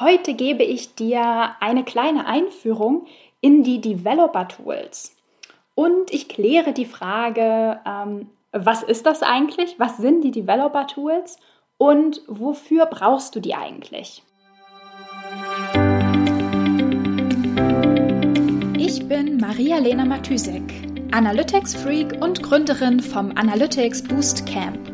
Heute gebe ich dir eine kleine Einführung in die Developer Tools. Und ich kläre die Frage, ähm, was ist das eigentlich? Was sind die Developer Tools? Und wofür brauchst du die eigentlich? Ich bin Maria-Lena Matysek, Analytics-Freak und Gründerin vom Analytics Boost Camp.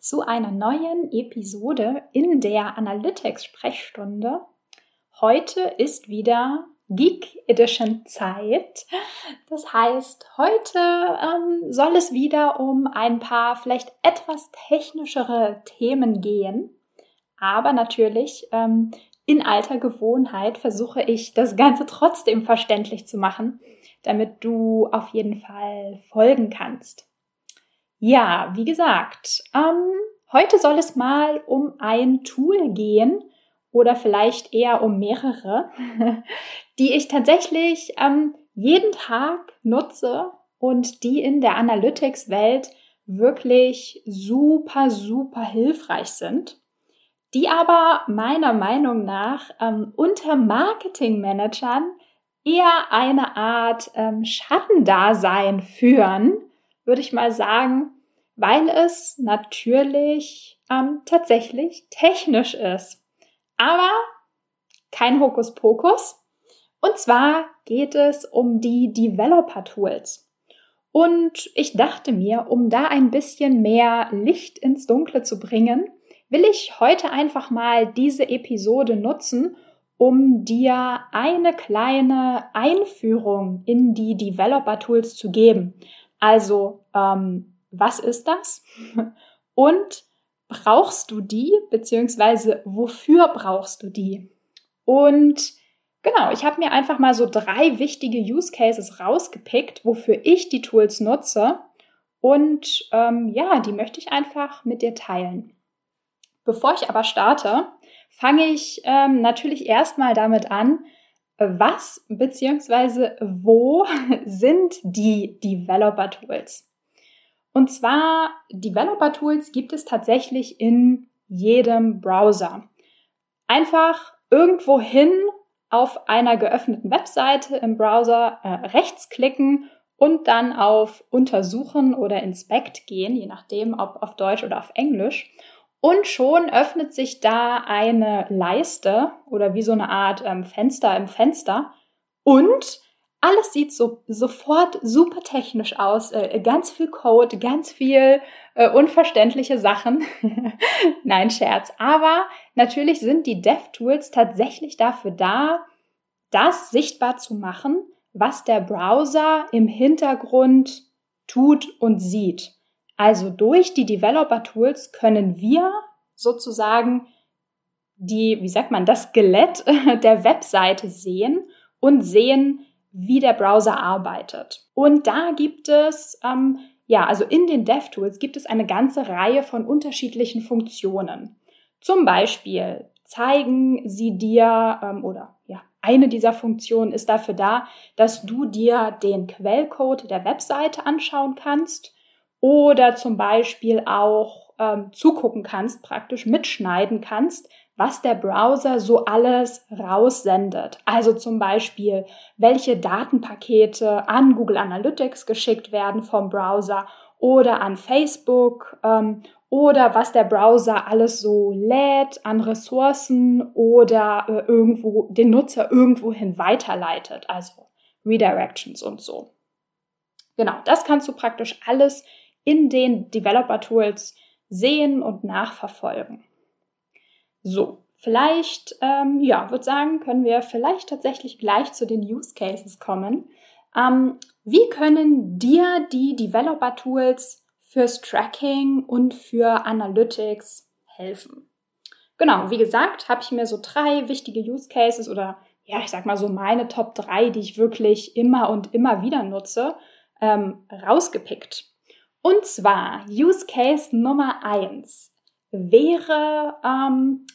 zu einer neuen Episode in der Analytics-Sprechstunde. Heute ist wieder Geek Edition Zeit. Das heißt, heute ähm, soll es wieder um ein paar vielleicht etwas technischere Themen gehen. Aber natürlich ähm, in alter Gewohnheit versuche ich das Ganze trotzdem verständlich zu machen, damit du auf jeden Fall folgen kannst. Ja, wie gesagt, ähm, heute soll es mal um ein Tool gehen oder vielleicht eher um mehrere, die ich tatsächlich ähm, jeden Tag nutze und die in der Analytics-Welt wirklich super, super hilfreich sind, die aber meiner Meinung nach ähm, unter Marketing-Managern eher eine Art ähm, Schattendasein führen würde ich mal sagen, weil es natürlich ähm, tatsächlich technisch ist. Aber kein Hokuspokus. Und zwar geht es um die Developer Tools. Und ich dachte mir, um da ein bisschen mehr Licht ins Dunkle zu bringen, will ich heute einfach mal diese Episode nutzen, um dir eine kleine Einführung in die Developer Tools zu geben. Also, ähm, was ist das? Und brauchst du die, beziehungsweise wofür brauchst du die? Und genau, ich habe mir einfach mal so drei wichtige Use Cases rausgepickt, wofür ich die Tools nutze. Und ähm, ja, die möchte ich einfach mit dir teilen. Bevor ich aber starte, fange ich ähm, natürlich erstmal damit an, was bzw. wo sind die Developer Tools? Und zwar Developer Tools gibt es tatsächlich in jedem Browser. Einfach irgendwohin auf einer geöffneten Webseite im Browser äh, rechtsklicken und dann auf Untersuchen oder Inspect gehen, je nachdem, ob auf Deutsch oder auf Englisch. Und schon öffnet sich da eine Leiste oder wie so eine Art ähm, Fenster im Fenster. Und alles sieht so sofort super technisch aus. Äh, ganz viel Code, ganz viel äh, unverständliche Sachen. Nein, Scherz. Aber natürlich sind die DevTools tatsächlich dafür da, das sichtbar zu machen, was der Browser im Hintergrund tut und sieht. Also durch die Developer Tools können wir sozusagen die, wie sagt man, das Skelett der Webseite sehen und sehen, wie der Browser arbeitet. Und da gibt es, ähm, ja, also in den DevTools gibt es eine ganze Reihe von unterschiedlichen Funktionen. Zum Beispiel zeigen sie dir ähm, oder ja, eine dieser Funktionen ist dafür da, dass du dir den Quellcode der Webseite anschauen kannst oder zum Beispiel auch ähm, zugucken kannst, praktisch mitschneiden kannst, was der Browser so alles raussendet. Also zum Beispiel, welche Datenpakete an Google Analytics geschickt werden vom Browser oder an Facebook ähm, oder was der Browser alles so lädt an Ressourcen oder äh, irgendwo den Nutzer irgendwohin weiterleitet, also Redirections und so. Genau, das kannst du praktisch alles in den Developer Tools sehen und nachverfolgen. So, vielleicht, ähm, ja, würde sagen, können wir vielleicht tatsächlich gleich zu den Use Cases kommen. Ähm, wie können dir die Developer Tools fürs Tracking und für Analytics helfen? Genau, wie gesagt, habe ich mir so drei wichtige Use Cases oder ja, ich sag mal so meine Top 3, die ich wirklich immer und immer wieder nutze, ähm, rausgepickt. Und zwar Use Case Nummer 1 wäre ähm,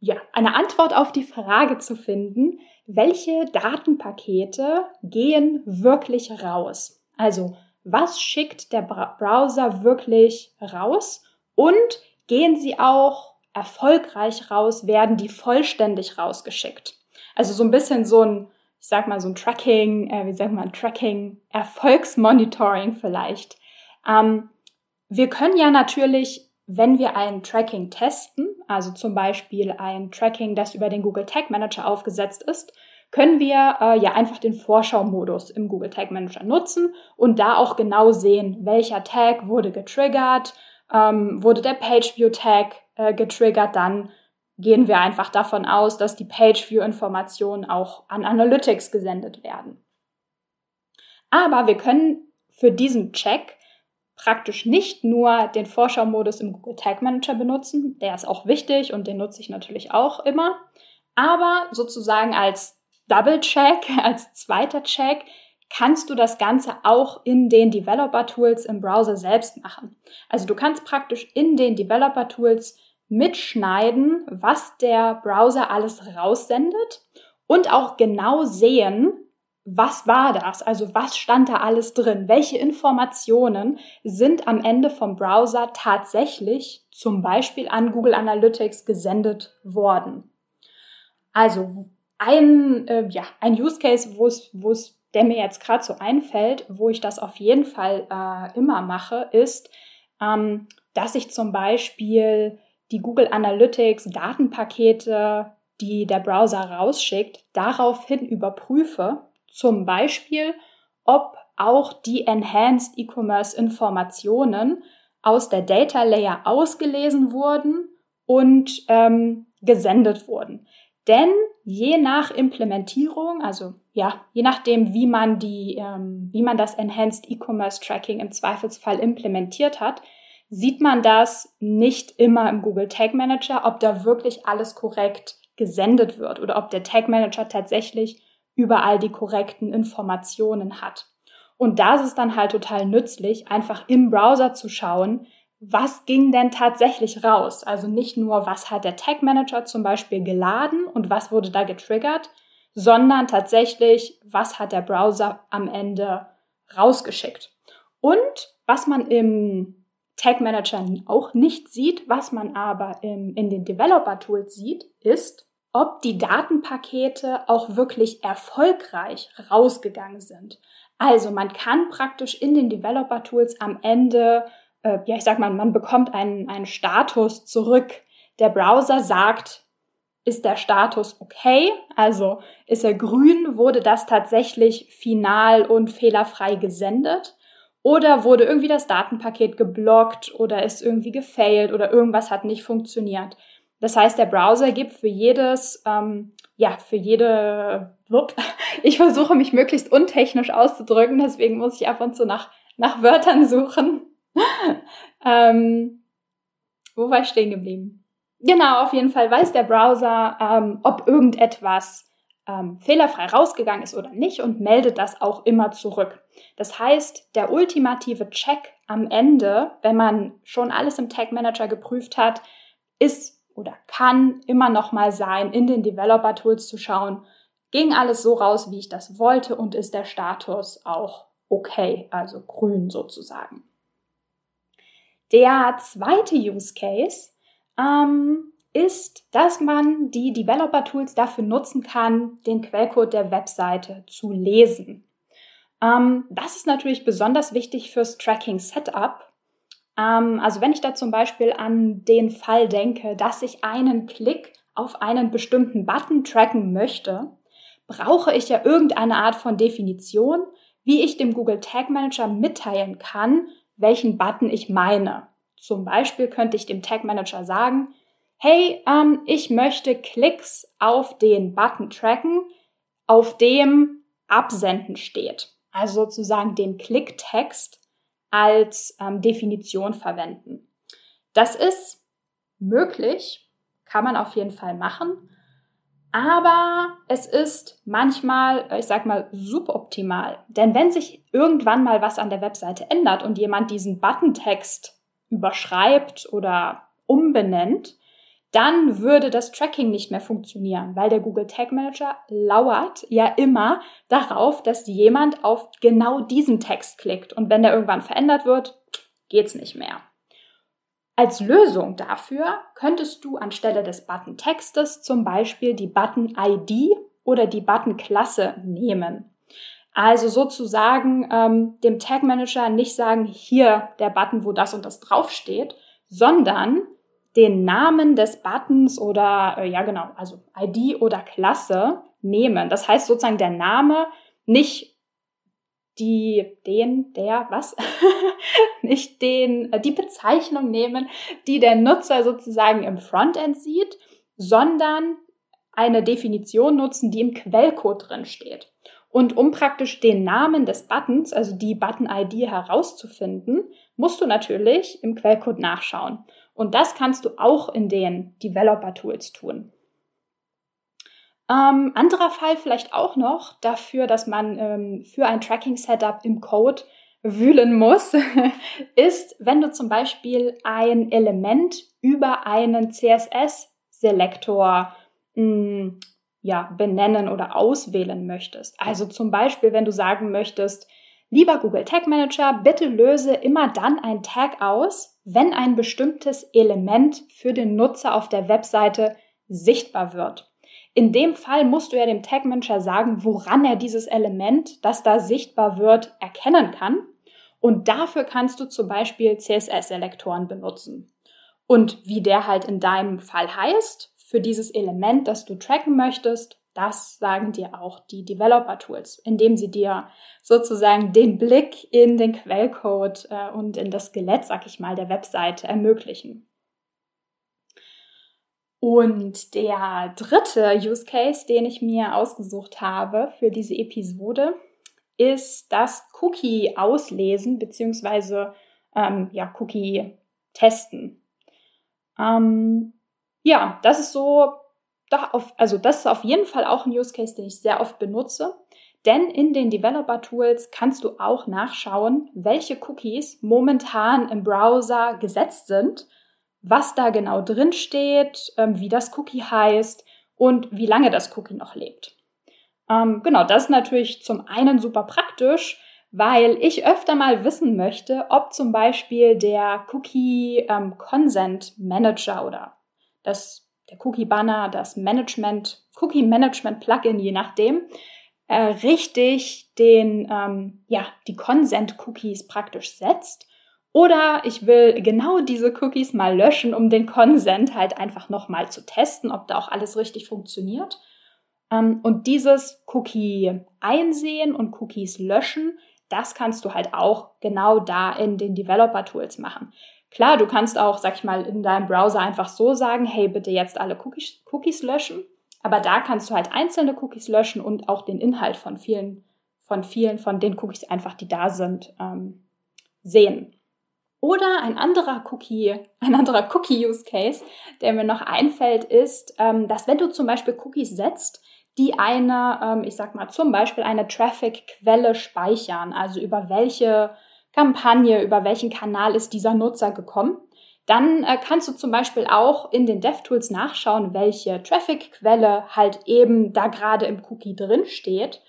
ja, eine Antwort auf die Frage zu finden, welche Datenpakete gehen wirklich raus? Also, was schickt der Browser wirklich raus? Und gehen sie auch erfolgreich raus? Werden die vollständig rausgeschickt? Also so ein bisschen so ein, ich sag mal, so ein Tracking, äh, wie sagt man, Tracking, Erfolgsmonitoring vielleicht. Ähm, wir können ja natürlich wenn wir ein Tracking testen, also zum Beispiel ein Tracking, das über den Google Tag Manager aufgesetzt ist, können wir äh, ja einfach den Vorschau-Modus im Google Tag Manager nutzen und da auch genau sehen, welcher Tag wurde getriggert, ähm, wurde der Pageview-Tag äh, getriggert, dann gehen wir einfach davon aus, dass die Pageview-Informationen auch an Analytics gesendet werden. Aber wir können für diesen Check praktisch nicht nur den Vorschau-Modus im Google Tag Manager benutzen, der ist auch wichtig und den nutze ich natürlich auch immer, aber sozusagen als Double Check, als zweiter Check, kannst du das Ganze auch in den Developer Tools im Browser selbst machen. Also du kannst praktisch in den Developer Tools mitschneiden, was der Browser alles raussendet und auch genau sehen, was war das? Also was stand da alles drin? Welche Informationen sind am Ende vom Browser tatsächlich zum Beispiel an Google Analytics gesendet worden? Also ein, äh, ja, ein Use Case, wo es, der mir jetzt gerade so einfällt, wo ich das auf jeden Fall äh, immer mache, ist, ähm, dass ich zum Beispiel die Google Analytics Datenpakete, die der Browser rausschickt, daraufhin überprüfe, zum Beispiel, ob auch die Enhanced E-Commerce Informationen aus der Data Layer ausgelesen wurden und ähm, gesendet wurden. Denn je nach Implementierung, also ja, je nachdem, wie man die, ähm, wie man das Enhanced E-Commerce Tracking im Zweifelsfall implementiert hat, sieht man das nicht immer im Google Tag Manager, ob da wirklich alles korrekt gesendet wird oder ob der Tag Manager tatsächlich überall die korrekten Informationen hat. Und da ist es dann halt total nützlich, einfach im Browser zu schauen, was ging denn tatsächlich raus? Also nicht nur, was hat der Tag Manager zum Beispiel geladen und was wurde da getriggert, sondern tatsächlich, was hat der Browser am Ende rausgeschickt. Und was man im Tag Manager auch nicht sieht, was man aber im, in den Developer Tools sieht, ist, ob die Datenpakete auch wirklich erfolgreich rausgegangen sind. Also man kann praktisch in den Developer Tools am Ende, äh, ja ich sag mal, man bekommt einen, einen Status zurück. Der Browser sagt, ist der Status okay? Also ist er grün? Wurde das tatsächlich final und fehlerfrei gesendet? Oder wurde irgendwie das Datenpaket geblockt oder ist irgendwie gefailt oder irgendwas hat nicht funktioniert? Das heißt, der Browser gibt für jedes, ähm, ja, für jede, ich versuche mich möglichst untechnisch auszudrücken, deswegen muss ich ab und zu nach, nach Wörtern suchen. ähm, wo war ich stehen geblieben? Genau, auf jeden Fall weiß der Browser, ähm, ob irgendetwas ähm, fehlerfrei rausgegangen ist oder nicht und meldet das auch immer zurück. Das heißt, der ultimative Check am Ende, wenn man schon alles im Tag Manager geprüft hat, ist oder kann immer noch mal sein, in den Developer Tools zu schauen, ging alles so raus, wie ich das wollte und ist der Status auch okay, also grün sozusagen. Der zweite Use Case ähm, ist, dass man die Developer Tools dafür nutzen kann, den Quellcode der Webseite zu lesen. Ähm, das ist natürlich besonders wichtig fürs Tracking Setup, also wenn ich da zum Beispiel an den Fall denke, dass ich einen Klick auf einen bestimmten Button tracken möchte, brauche ich ja irgendeine Art von Definition, wie ich dem Google Tag Manager mitteilen kann, welchen Button ich meine. Zum Beispiel könnte ich dem Tag Manager sagen, hey, ähm, ich möchte Klicks auf den Button tracken, auf dem Absenden steht. Also sozusagen den Klicktext als ähm, Definition verwenden. Das ist möglich, kann man auf jeden Fall machen. Aber es ist manchmal, ich sag mal, suboptimal. Denn wenn sich irgendwann mal was an der Webseite ändert und jemand diesen Buttontext überschreibt oder umbenennt, dann würde das Tracking nicht mehr funktionieren, weil der Google Tag Manager lauert ja immer darauf, dass jemand auf genau diesen Text klickt. Und wenn der irgendwann verändert wird, geht's nicht mehr. Als Lösung dafür könntest du anstelle des Button-Textes zum Beispiel die Button-ID oder die Button-Klasse nehmen. Also sozusagen ähm, dem Tag Manager nicht sagen, hier der Button, wo das und das draufsteht, sondern den Namen des Buttons oder äh, ja genau, also ID oder Klasse nehmen. Das heißt sozusagen der Name nicht die, den, der, was? nicht den, äh, die Bezeichnung nehmen, die der Nutzer sozusagen im Frontend sieht, sondern eine Definition nutzen, die im Quellcode drin steht. Und um praktisch den Namen des Buttons, also die Button-ID herauszufinden, musst du natürlich im Quellcode nachschauen. Und das kannst du auch in den Developer-Tools tun. Ähm, anderer Fall vielleicht auch noch dafür, dass man ähm, für ein Tracking-Setup im Code wühlen muss, ist, wenn du zum Beispiel ein Element über einen CSS-Selektor hm, ja, benennen oder auswählen möchtest. Also zum Beispiel, wenn du sagen möchtest, lieber Google Tag Manager, bitte löse immer dann ein Tag aus, wenn ein bestimmtes Element für den Nutzer auf der Webseite sichtbar wird. In dem Fall musst du ja dem Tag Manager sagen, woran er dieses Element, das da sichtbar wird, erkennen kann. Und dafür kannst du zum Beispiel CSS-Selektoren benutzen. Und wie der halt in deinem Fall heißt, für dieses Element, das du tracken möchtest, das sagen dir auch die Developer-Tools, indem sie dir sozusagen den Blick in den Quellcode äh, und in das Skelett, sag ich mal, der Webseite ermöglichen. Und der dritte Use Case, den ich mir ausgesucht habe für diese Episode, ist das Cookie auslesen bzw. ähm, ja, Cookie testen. Ähm, ja, das ist so, da auf, also das ist auf jeden Fall auch ein Use Case, den ich sehr oft benutze. Denn in den Developer Tools kannst du auch nachschauen, welche Cookies momentan im Browser gesetzt sind was da genau drin steht, ähm, wie das Cookie heißt und wie lange das Cookie noch lebt. Ähm, genau, das ist natürlich zum einen super praktisch, weil ich öfter mal wissen möchte, ob zum Beispiel der Cookie ähm, Consent Manager oder das, der Cookie Banner, das Management, Cookie Management Plugin, je nachdem, äh, richtig den, ähm, ja, die Consent Cookies praktisch setzt oder ich will genau diese Cookies mal löschen, um den Consent halt einfach nochmal zu testen, ob da auch alles richtig funktioniert. Ähm, und dieses Cookie einsehen und Cookies löschen, das kannst du halt auch genau da in den Developer Tools machen. Klar, du kannst auch, sag ich mal, in deinem Browser einfach so sagen, hey, bitte jetzt alle Cookies, Cookies löschen. Aber da kannst du halt einzelne Cookies löschen und auch den Inhalt von vielen, von vielen von den Cookies einfach, die da sind, ähm, sehen. Oder ein anderer Cookie, ein anderer Cookie-Use-Case, der mir noch einfällt, ist, ähm, dass wenn du zum Beispiel Cookies setzt, die eine, ähm, ich sag mal zum Beispiel eine Traffic-Quelle speichern, also über welche Kampagne, über welchen Kanal ist dieser Nutzer gekommen, dann äh, kannst du zum Beispiel auch in den DevTools nachschauen, welche Traffic-Quelle halt eben da gerade im Cookie drin steht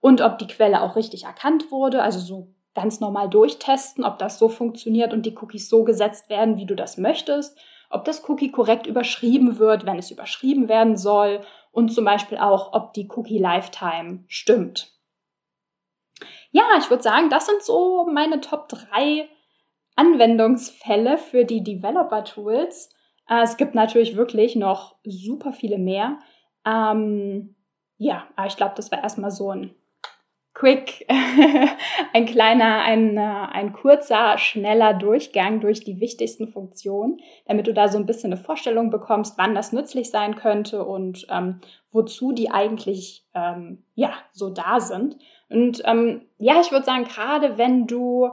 und ob die Quelle auch richtig erkannt wurde, also so ganz normal durchtesten, ob das so funktioniert und die Cookies so gesetzt werden, wie du das möchtest, ob das Cookie korrekt überschrieben wird, wenn es überschrieben werden soll. Und zum Beispiel auch, ob die Cookie Lifetime stimmt. Ja, ich würde sagen, das sind so meine Top 3 Anwendungsfälle für die Developer Tools. Äh, es gibt natürlich wirklich noch super viele mehr. Ähm, ja, aber ich glaube, das war erstmal so ein quick, ein kleiner, ein, ein kurzer, schneller Durchgang durch die wichtigsten Funktionen, damit du da so ein bisschen eine Vorstellung bekommst, wann das nützlich sein könnte und ähm, wozu die eigentlich ähm, ja so da sind. Und ähm, ja, ich würde sagen, gerade wenn du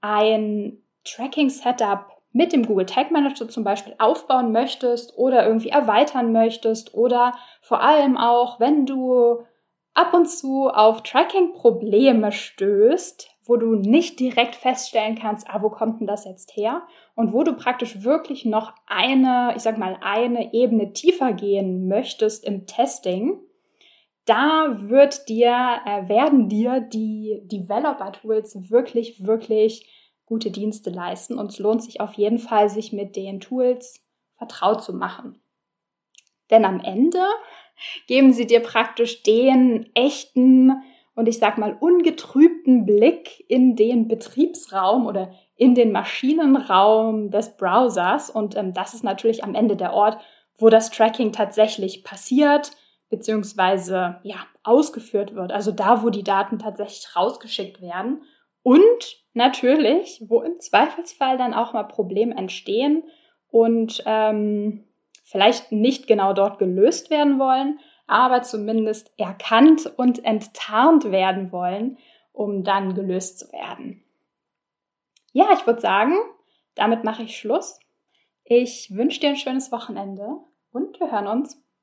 ein Tracking-Setup mit dem Google Tag Manager zum Beispiel aufbauen möchtest oder irgendwie erweitern möchtest oder vor allem auch, wenn du ab und zu auf Tracking-Probleme stößt, wo du nicht direkt feststellen kannst, ah, wo kommt denn das jetzt her? Und wo du praktisch wirklich noch eine, ich sag mal, eine Ebene tiefer gehen möchtest im Testing, da wird dir, äh, werden dir die Developer-Tools wirklich, wirklich gute Dienste leisten. Und es lohnt sich auf jeden Fall, sich mit den Tools vertraut zu machen. Denn am Ende geben sie dir praktisch den echten und ich sag mal ungetrübten Blick in den Betriebsraum oder in den Maschinenraum des Browsers. Und ähm, das ist natürlich am Ende der Ort, wo das Tracking tatsächlich passiert, beziehungsweise ja, ausgeführt wird. Also da, wo die Daten tatsächlich rausgeschickt werden. Und natürlich, wo im Zweifelsfall dann auch mal Probleme entstehen und ähm, vielleicht nicht genau dort gelöst werden wollen, aber zumindest erkannt und enttarnt werden wollen, um dann gelöst zu werden. Ja, ich würde sagen, damit mache ich Schluss. Ich wünsche dir ein schönes Wochenende und wir hören uns